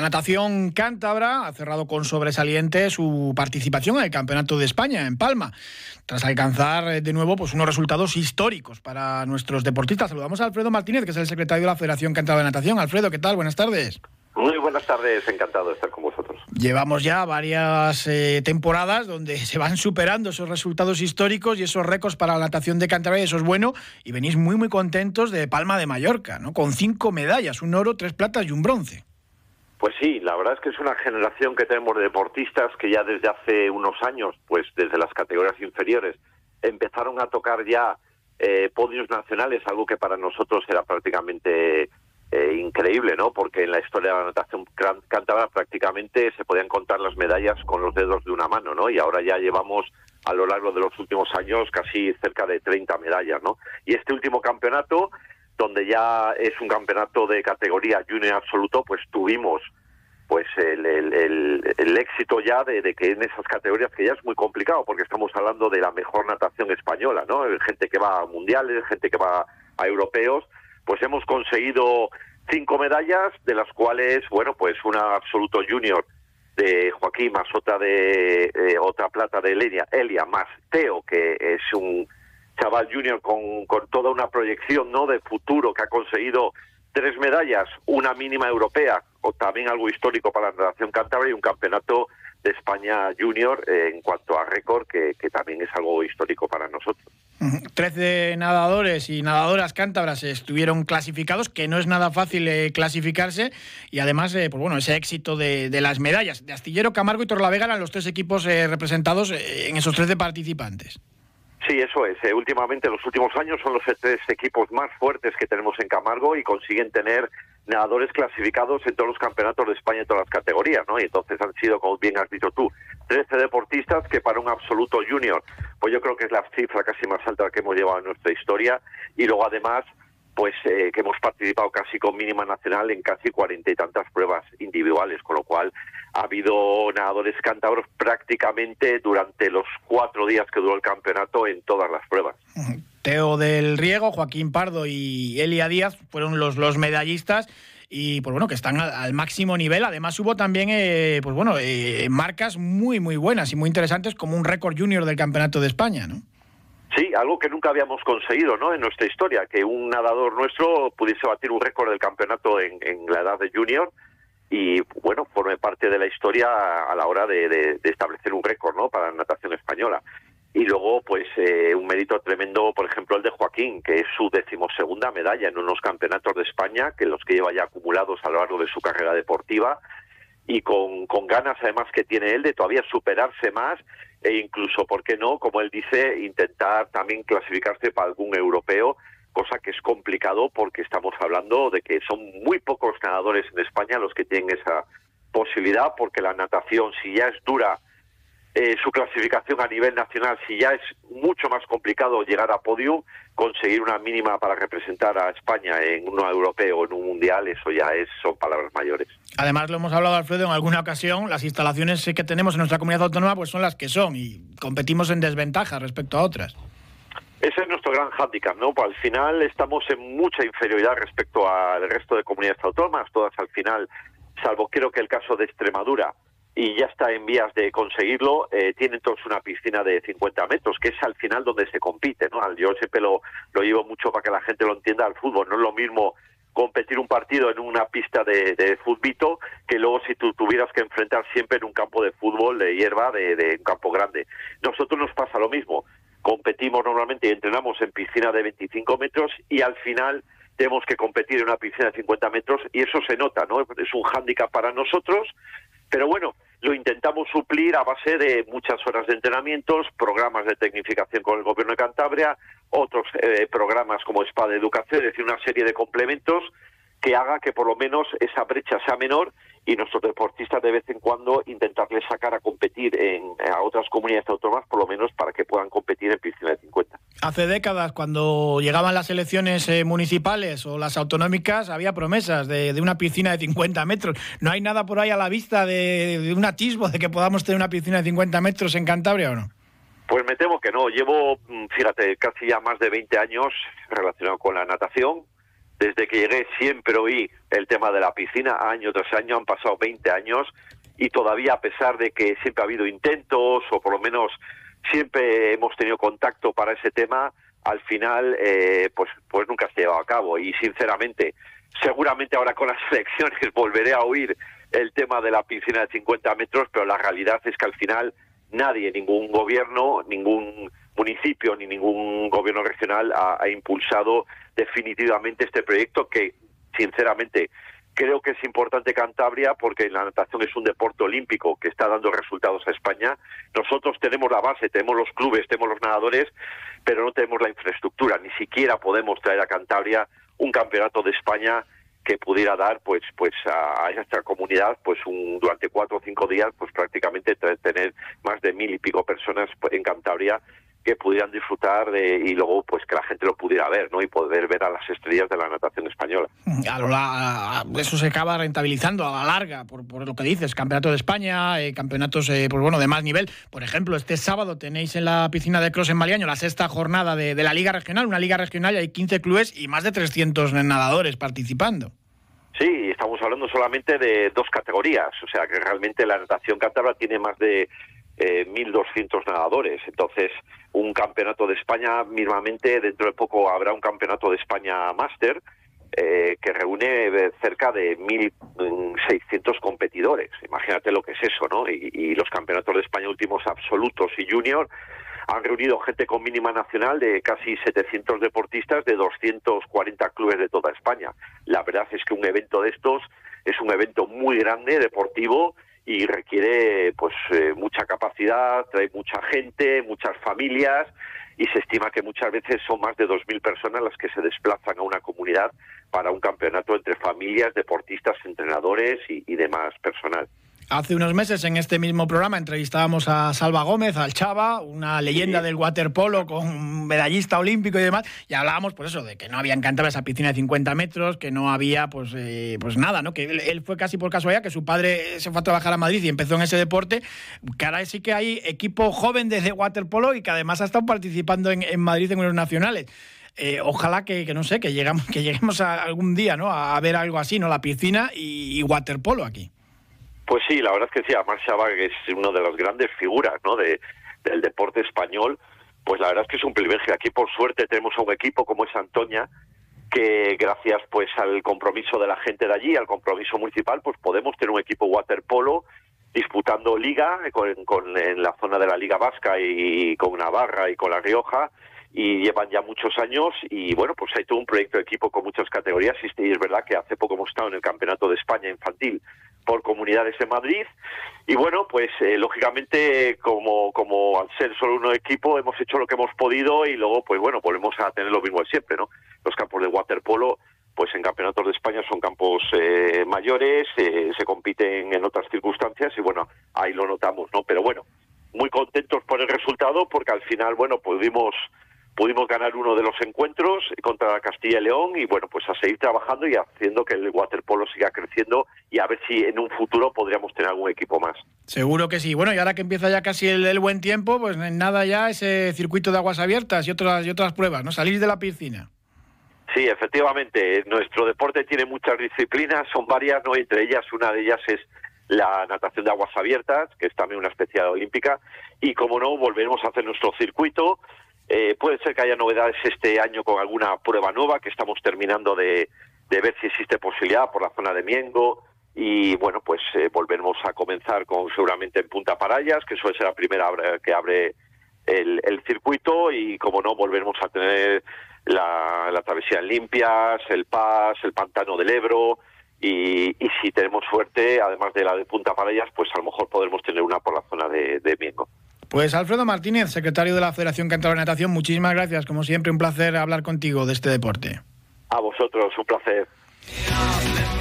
La natación cántabra ha cerrado con sobresaliente su participación en el Campeonato de España en Palma, tras alcanzar eh, de nuevo pues, unos resultados históricos para nuestros deportistas. Saludamos a Alfredo Martínez, que es el secretario de la Federación Cántabra de Natación. Alfredo, ¿qué tal? Buenas tardes. Muy buenas tardes, encantado de estar con vosotros. Llevamos ya varias eh, temporadas donde se van superando esos resultados históricos y esos récords para la natación de Cantabria, y eso es bueno, y venís muy muy contentos de Palma de Mallorca, ¿no? Con cinco medallas, un oro, tres platas y un bronce. Pues sí, la verdad es que es una generación que tenemos de deportistas que ya desde hace unos años, pues desde las categorías inferiores, empezaron a tocar ya eh, podios nacionales, algo que para nosotros era prácticamente eh, increíble, ¿no? Porque en la historia de la natación cántabra prácticamente se podían contar las medallas con los dedos de una mano, ¿no? Y ahora ya llevamos a lo largo de los últimos años casi cerca de 30 medallas, ¿no? Y este último campeonato, donde ya es un campeonato de categoría junior absoluto, pues tuvimos pues el, el, éxito ya de, que en esas categorías que ya es muy complicado porque estamos hablando de la mejor natación española, ¿no? Gente que va a mundiales, gente que va a europeos pues hemos conseguido cinco medallas, de las cuales, bueno, pues una absoluto junior de Joaquín, más otra de eh, otra plata de Elia, Elia, más Teo, que es un chaval junior con, toda una proyección no de futuro que ha conseguido tres medallas, una mínima europea, o también algo histórico para la natación cántabra y un campeonato de España junior eh, en cuanto a récord, que, también es algo histórico para nosotros. Trece nadadores y nadadoras cántabras estuvieron clasificados, que no es nada fácil eh, clasificarse, y además, eh, pues bueno, ese éxito de, las medallas. De Astillero, Camargo y Torlavega eran los tres equipos eh, representados en esos trece participantes. Sí, eso es. últimamente, los últimos años son los tres equipos más fuertes que tenemos en Camargo y consiguen tener nadadores clasificados en todos los campeonatos de España en todas las categorías, ¿no? Y entonces han sido, como bien has dicho tú, 13 deportistas que para un absoluto junior, pues yo creo que es la cifra casi más alta que hemos llevado en nuestra historia y luego además pues eh, que hemos participado casi con mínima nacional en casi cuarenta y tantas pruebas individuales, con lo cual ha habido nadadores cántabros prácticamente durante los cuatro días que duró el campeonato en todas las pruebas. Teo del Riego, Joaquín Pardo y Elia Díaz fueron los, los medallistas y pues bueno que están al, máximo nivel. Además hubo también eh, pues bueno eh, marcas muy muy buenas y muy interesantes como un récord junior del campeonato de España, ¿no? Sí, algo que nunca habíamos conseguido, ¿no? En nuestra historia, que un nadador nuestro pudiese batir un récord del campeonato en, la edad de junior y bueno forme parte de la historia a la hora de, de establecer un récord, ¿no? Para la natación española. Y luego, pues, eh, un mérito tremendo, por ejemplo, el de Joaquín, que es su decimosegunda medalla en unos campeonatos de España, que los que lleva ya acumulados a lo largo de su carrera deportiva, y con, con ganas, además, que tiene él de todavía superarse más, e incluso, ¿por qué no?, como él dice, intentar también clasificarse para algún europeo, cosa que es complicado porque estamos hablando de que son muy pocos nadadores en España los que tienen esa posibilidad, porque la natación, si ya es dura, eh, su clasificación a nivel nacional, si ya es mucho más complicado llegar a podium, conseguir una mínima para representar a España en uno europeo o en un mundial, eso ya es, son palabras mayores. Además, lo hemos hablado, Alfredo, en alguna ocasión, las instalaciones que tenemos en nuestra comunidad autónoma pues son las que son y competimos en desventaja respecto a otras. Ese es nuestro gran hándicap, ¿no? Pues al final estamos en mucha inferioridad respecto al resto de comunidades autónomas, todas al final, salvo creo que el caso de Extremadura, y ya está en vías de conseguirlo. Eh, tienen todos una piscina de 50 metros, que es al final donde se compite. ¿no? Yo siempre lo, lo llevo mucho para que la gente lo entienda al fútbol. No es lo mismo competir un partido en una pista de, de que luego si tú tuvieras que enfrentar siempre en un campo de fútbol de hierba de, de un campo grande. Nosotros nos pasa lo mismo. Competimos normalmente y entrenamos en piscina de 25 metros y al final tenemos que competir en una piscina de 50 metros y eso se nota, ¿no? Es un hándicap para nosotros, pero bueno, lo intentamos suplir a base de muchas horas de entrenamientos, programas de tecnificación con el Gobierno de Cantabria, otros eh, programas como SPA de Educación, es decir, una serie de complementos que haga que por lo menos esa brecha sea menor y nuestros deportistas de vez en cuando intentarles sacar a competir en, a otras comunidades autónomas, por lo menos para que puedan competir en piscina de 50. Hace décadas, cuando llegaban las elecciones eh, municipales o las autonómicas, había promesas de, una piscina de 50 metros. ¿No hay nada por ahí a la vista de, de, un atisbo de que podamos tener una piscina de 50 metros en Cantabria o no? Pues me temo que no. Llevo, mm, fíjate, casi ya más de 20 años relacionado con la natación Desde que llegué siempre oí el tema de la piscina, año tras año, han pasado 20 años y todavía a pesar de que siempre ha habido intentos o por lo menos siempre hemos tenido contacto para ese tema, al final eh, pues, pues nunca se ha llevado a cabo. Y sinceramente seguramente ahora con las elecciones volveré a oír el tema de la piscina de 50 metros, pero la realidad es que al final nadie, ningún gobierno, ningún municipio ni ningún gobierno regional ha, impulsado definitivamente este proyecto que, sinceramente, creo que es importante Cantabria porque la natación es un deporte olímpico que está dando resultados a España. Nosotros tenemos la base, tenemos los clubes, tenemos los nadadores, pero no tenemos la infraestructura. Ni siquiera podemos traer a Cantabria un campeonato de España que pudiera dar pues pues a, esta comunidad pues un, durante cuatro o cinco días pues prácticamente tener más de mil y pico personas en Cantabria que pudieran disfrutar de, y luego pues que la gente lo pudiera ver no y poder ver a las estrellas de la natación española. Eso se acaba rentabilizando a la larga por, por lo que dices campeonato de España eh, campeonatos eh, pues bueno de más nivel. Por ejemplo este sábado tenéis en la piscina de Cross en Maliaño la sexta jornada de, de la liga regional una liga regional y hay 15 clubes y más de 300 nadadores participando. Sí, estamos hablando solamente de dos categorías, o sea que realmente la natación cántabra tiene más de eh, 1.200 nadadores. Entonces, un campeonato de España, mismamente, dentro de poco habrá un campeonato de España Máster, eh, que reúne eh, cerca de 1.600 competidores. Imagínate lo que es eso, ¿no? Y, y, los campeonatos de España últimos absolutos y junior han reunido gente con mínima nacional de casi 700 deportistas de 240 clubes de toda España. La verdad es que un evento de estos es un evento muy grande, deportivo, y requiere pues eh, mucha capacidad, trae mucha gente, muchas familias y se estima que muchas veces son más de 2.000 personas las que se desplazan a una comunidad para un campeonato entre familias, deportistas, entrenadores y, y demás personal. Hace unos meses en este mismo programa entrevistábamos a Salva Gómez, al Chava, una leyenda del waterpolo con un medallista olímpico y demás, y hablábamos pues eso, de que no había encantado esa piscina de 50 metros, que no había pues, eh, pues nada, ¿no? que él, fue casi por casualidad, que su padre se fue a trabajar a Madrid y empezó en ese deporte, que ahora sí que hay equipo joven desde waterpolo y que además ha estado participando en, Madrid en unos nacionales. Eh, ojalá que, no sé, que, llegamos, que lleguemos algún día ¿no? a, ver algo así, ¿no? La piscina y waterpolo aquí. Pues sí, la verdad es que sí, además que es una de las grandes figuras ¿no? de, del deporte español, pues la verdad es que es un privilegio. Aquí por suerte tenemos a un equipo como es Antoña, que gracias pues al compromiso de la gente de allí, al compromiso municipal, pues podemos tener un equipo waterpolo disputando liga con, con, en la zona de la Liga Vasca y con Navarra y con La Rioja y llevan ya muchos años y bueno, pues hay todo un proyecto de equipo con muchas categorías y es verdad que hace poco hemos estado en el Campeonato de España infantil por comunidades en Madrid y bueno, pues eh, lógicamente como, como al ser solo un equipo hemos hecho lo que hemos podido y luego pues bueno, volvemos a tener lo mismo de siempre, ¿no? Los campos de waterpolo pues en campeonatos de España son campos eh, mayores, eh, se compiten en otras circunstancias y bueno, ahí lo notamos, ¿no? Pero bueno, muy contentos por el resultado porque al final, bueno, pudimos pudimos ganar uno de los encuentros contra Castilla y León y bueno, pues a seguir trabajando y haciendo que el waterpolo siga creciendo y a ver si en un futuro podríamos tener algún equipo más. Seguro que sí. Bueno, y ahora que empieza ya casi el, buen tiempo, pues nada ya ese circuito de aguas abiertas y otras y otras pruebas, ¿no? Salir de la piscina. Sí, efectivamente, nuestro deporte tiene muchas disciplinas, son varias, ¿no? Entre ellas, una de ellas es la natación de aguas abiertas, que es también una especialidad olímpica, y como no, volveremos a hacer nuestro circuito, eh, puede ser que haya novedades este año con alguna prueba nueva que estamos terminando de, ver si existe posibilidad por la zona de Miengo. Y bueno, pues eh, volveremos a comenzar con seguramente en Punta Parayas, que suele ser la primera que abre el, circuito. Y como no, volveremos a tener la, travesía en Limpias, el Paz, el Pantano del Ebro. Y, si tenemos suerte, además de la de Punta Parayas, pues a lo mejor podremos tener una por la zona de Miengo. Pues Alfredo Martínez, secretario de la Federación Cantabria de Natación, muchísimas gracias. Como siempre, un placer hablar contigo de este deporte. A vosotros, un placer.